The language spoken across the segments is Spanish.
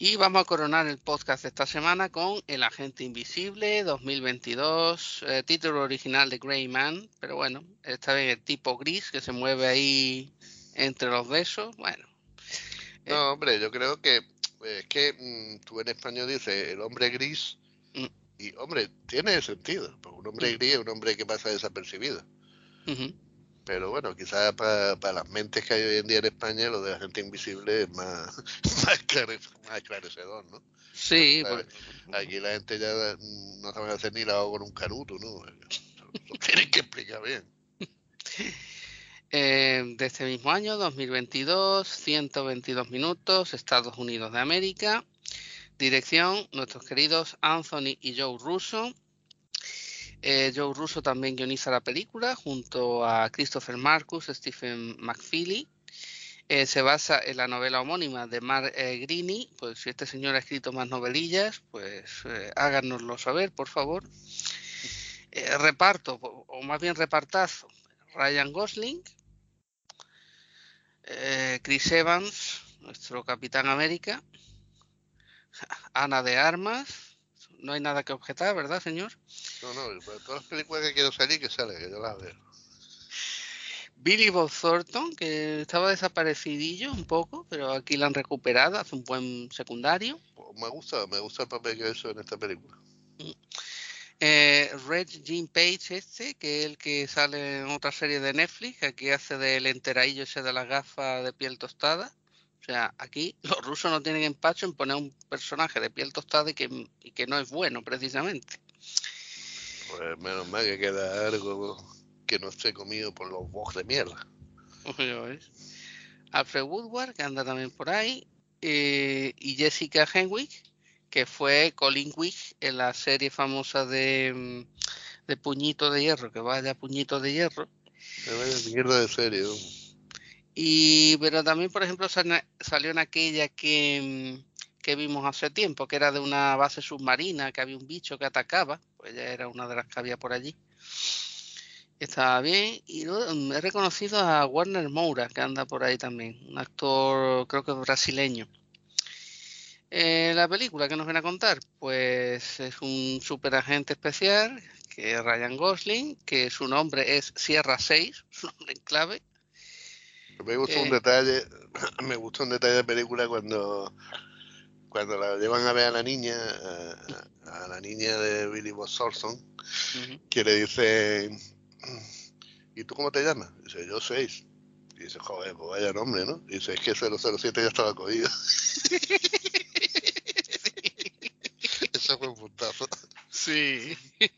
Y vamos a coronar el podcast de esta semana con El Agente Invisible 2022, eh, título original de Grey Man, pero bueno, esta vez el tipo gris que se mueve ahí entre los besos, bueno. Eh. No, hombre, yo creo que es que mm, tú en español dices el hombre gris mm. y, hombre, tiene sentido, porque un hombre mm. gris es un hombre que pasa desapercibido. Pero bueno, quizás para, las mentes que hay hoy en día en España, lo de la gente invisible es más, más, esclarecedor, ¿no? Sí. Pues, aquí la gente ya no sabe hacer ni la con un caruto, ¿no? Lo tienen que explicar bien. Eh, de este mismo año, 2022, 122 minutos, Estados Unidos de América. Dirección, nuestros queridos Anthony y Joe Russo. Eh, Joe Russo también guioniza la película junto a Christopher Marcus, Stephen McFeely. Eh, se basa en la novela homónima de Mark eh. Pues si este señor ha escrito más novelillas, pues háganoslo saber, por favor. reparto, o más bien repartazo. Ryan Gosling, Chris Evans, nuestro Capitán América, Ana de Armas, no hay nada que objetar, ¿verdad, señor? No, no, todas las películas que quiero salir, que sale, que yo las veo. Billy Bob Thornton, que estaba desaparecidillo un poco, pero aquí la han recuperado, hace un buen secundario. Me gusta, me gusta el papel que hizo en esta película. Mm. Eh, Red Jean Page este, que es el que sale en otra serie de Netflix, aquí hace del enteraillo ese de las gafas de piel tostada. O sea, aquí los rusos no tienen empacho en poner un personaje de piel tostada y que, y que no es bueno, precisamente. Pues menos mal que queda algo que no esté comido por los bogs de mierda. Alfred Woodward, que anda también por ahí, eh, y Jessica Henwick, que fue Colin Wick en la serie famosa de, mm, de Puñito de Hierro, que vaya Puñito de Hierro. mierda de serie. Y, pero también, por ejemplo, salió en aquella que, mm, que vimos hace tiempo, que era de una base submarina, que había un bicho que atacaba, pues ya era una de las que había por allí. Estaba bien. Y mm, he reconocido a Warner Moura, que anda por ahí también, un actor, creo que brasileño. Eh, la película que nos viene a contar, pues es un superagente especial, que es Ryan Gosling, que su nombre es Sierra 6, su nombre en clave, me gustó un detalle, me gustó un detalle de película cuando cuando la llevan a ver a la niña, a, la niña de Billy Bob Thornton, que le dice, ¿y tú cómo te llamas? Dice, yo seis. Y dice, joder, pues vaya nombre, ¿no? Y dice, es que 007 ya estaba cogido. Eso fue un puntazo. Sí.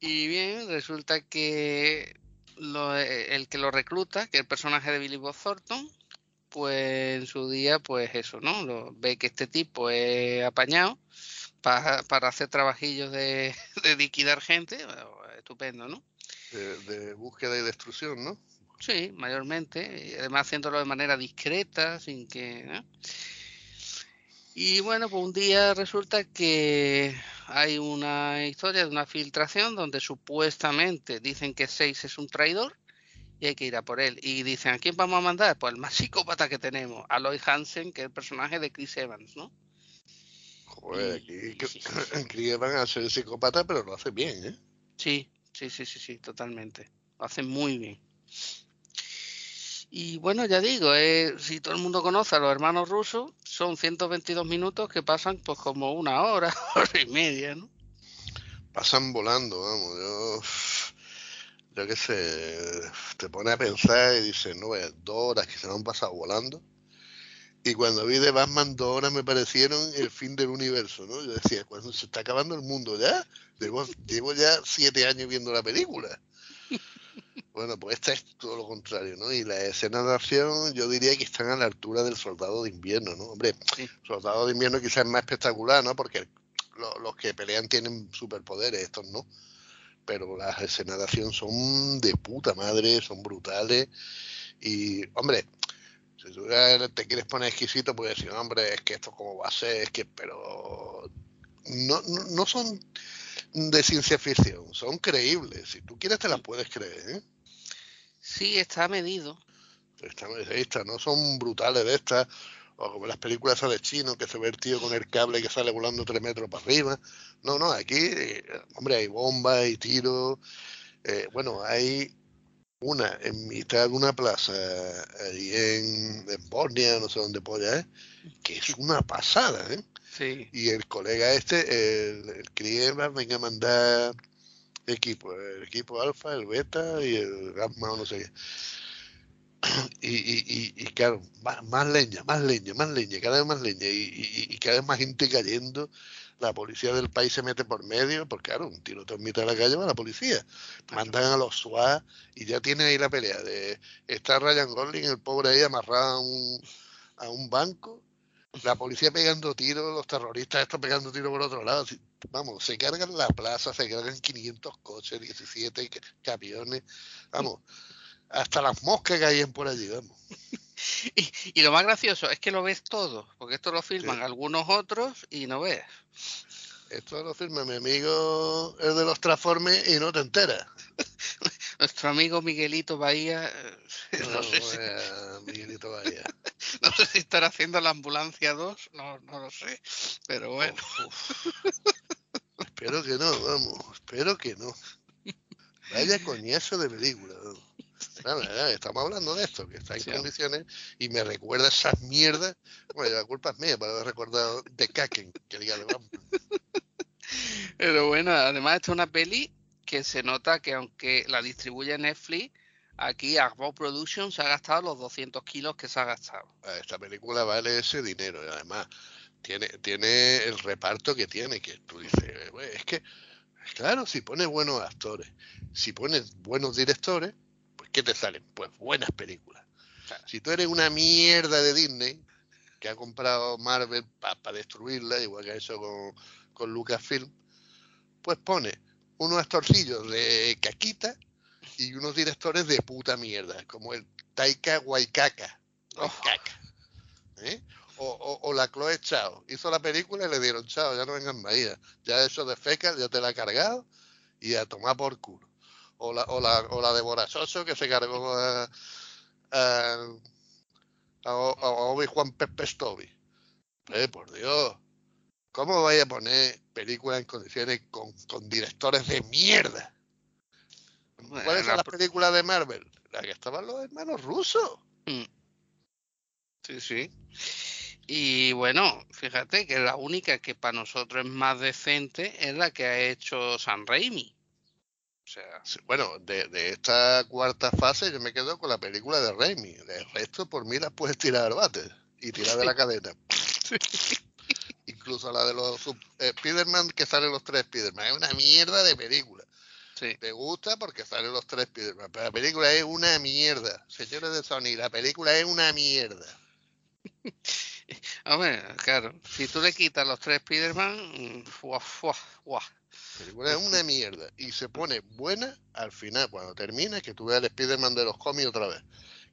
y bien, resulta que eh, el que lo recluta, que es el personaje de Billy Bob Thornton, pues en su día, pues eso, ¿no? Lo, ve que este tipo es apañado para, para hacer trabajillos de, de, liquidar gente, estupendo, ¿no? De, búsqueda y destrucción, ¿no? Sí, mayormente, y además haciéndolo de manera discreta, sin que... Y bueno, pues un día resulta que hay una historia de una filtración donde supuestamente dicen que Seis es un traidor y hay que ir a por él. Y dicen, ¿a quién vamos a mandar? Pues el más psicópata que tenemos, a Lloyd Hansen, que es el personaje de Chris Evans, ¿no? Joder, aquí Chris Evans hace psicópata, pero lo hace bien, ¿eh? Sí, sí, sí, sí, sí, totalmente. Lo hace muy bien. Y bueno, ya digo, eh, si todo el mundo conoce a los hermanos rusos, son 122 minutos que pasan pues como una hora, hora y media, ¿no? Pasan volando, vamos, yo, yo qué sé, te pone a pensar y dices, no, dos horas que se me han pasado volando. Y cuando vi de Batman dos horas me parecieron el fin del universo, ¿no? Yo decía, cuando se está acabando el mundo ya, llevo, llevo ya siete años viendo la película. Bueno, pues esta es todo lo contrario, ¿no? Y la escena de acción yo diría que están a la altura del soldado de invierno, ¿no? Hombre, soldado de invierno quizás es más espectacular, ¿no? Porque los que pelean tienen superpoderes, estos no. Pero las escenas de acción son de puta madre, son brutales. Y, hombre, si tú te quieres poner exquisito, puedes decir, hombre, es que esto como va a ser, es que, pero no, no, no son de ciencia ficción, son creíbles. Si tú quieres te las puedes creer. ¿eh? Sí, está medido. Está, no son brutales de estas. O como las películas de chino, que se ve el tío con el cable que sale volando tres metros para arriba. No, no, aquí, eh, hombre, hay bombas, hay tiros. Eh, bueno, hay una en mitad de una plaza ahí en, en Bosnia, no sé dónde polla es, que es una pasada, ¿eh? Sí. Y el colega este, el, el Criema, venga a mandar equipo, el equipo alfa, el beta y el gamma o no sé qué. Y, y, y, y claro, más, más, leña, más leña, más leña, cada vez más leña y, y, cada vez más gente cayendo. La policía del país se mete por medio, porque claro, un tiroteo en mitad de la calle va la policía. Mandan a los SWAT y ya tiene ahí la pelea de está Ryan Gosling, el pobre ahí amarrado a un, a un banco, la policía pegando tiros, los terroristas estos pegando tiros por otro lado. Vamos, se cargan la plaza, se cargan 500 coches, 17 camiones, vamos hasta las moscas que caían por allí, vamos. y, y, lo más gracioso es que lo ves todo, porque esto lo filman sí. algunos otros y no ves. Esto lo firma mi amigo, el de los transformes, y no te enteras. Nuestro amigo Miguelito Bahía. No, no sé si... Miguelito Bahía. no sé si estará haciendo la ambulancia 2, no, no lo sé, pero bueno. Uf, uf. espero que no, vamos, espero que no. Vaya coñazo de película. Estamos hablando de esto, que está en sí. condiciones y me recuerda esas mierdas. Bueno, la culpa es mía por haber recordado de Kaken, que diga Pero bueno, además esta es una peli que se nota que aunque la distribuye Netflix, aquí Arbo Productions se ha gastado los 200 kilos que se ha gastado. Esta película vale ese dinero y además tiene, tiene el reparto que tiene, que tú dices, es que, claro, si pones buenos actores, si pones buenos directores, ¿qué te salen? Pues buenas películas. Claro. Si tú eres una mierda de Disney, que ha comprado Marvel para pa destruirla, igual que ha hecho con, con Lucasfilm, pues pone unos actorcillos de caquita y unos directores de puta mierda, como el Taika Waikaka. Oh. ¿Eh? O, o, o, la Chloe Chao. Hizo la película y le dieron chao, ya no vengan más. Ya eso de feca, ya te la ha cargado y a tomar por culo o la, o la, o la de que se cargó a, a, a, a Obi Juan Pestovi. Eh, por Dios, ¿cómo vais a poner películas en condiciones con, con directores de mierda? Bueno, ¿Cuáles son las películas de Marvel? La que estaban los hermanos rusos. Mm. Sí, sí. Y bueno, fíjate que la única que para nosotros es más decente es la que ha hecho San Raimi. O sea, bueno, de, de, esta cuarta fase yo me quedo con la película de Raimi. El resto por mí las puedes tirar al bate y tirar de la cadena. Sí. Incluso la de los eh, Spider-Man que salen los tres Spider-Man. Es una mierda de película. Sí. Te gusta porque salen los tres Spider-Man. Pero la película es una mierda. Señores de Sony, la película es una mierda. Hombre, claro, si tú le quitas los tres Spider-Man, guau la película es una mierda y se pone buena al final, cuando termina, que tú veas el Spider-Man de los cómics otra vez.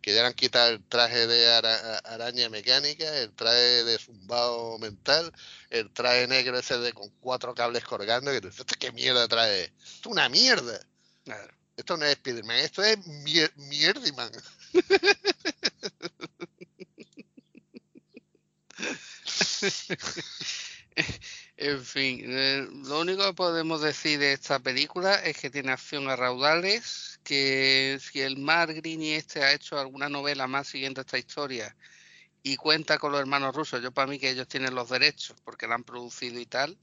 Que ya le han quitado el traje de ara araña mecánica, el traje de zumbao mental, el traje negro ese de con cuatro cables colgando, que tú dices, ¿qué mierda trae? Esto es una mierda. Claro. Esto no es Spider-Man, esto es mier mierdiman. En fin, eh, lo único que podemos decir de esta película es que tiene acción a raudales, que si el Mar Grini este ha hecho alguna novela más siguiendo esta historia y cuenta con los hermanos rusos, yo para mí que ellos tienen los derechos porque la han producido y tal,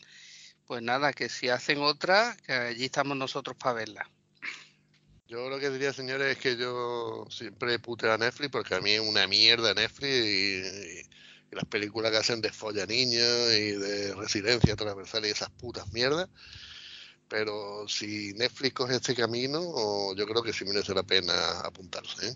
pues nada, que si hacen otra, que allí estamos nosotros para verla. Yo lo que diría, señores, es que yo siempre puteo a Netflix porque a mí es una mierda Netflix y las películas que hacen de folla niños y de residencia transversal y esas putas mierdas. Pero si Netflix coge este camino, yo creo que sí merece la pena apuntarse. ¿eh?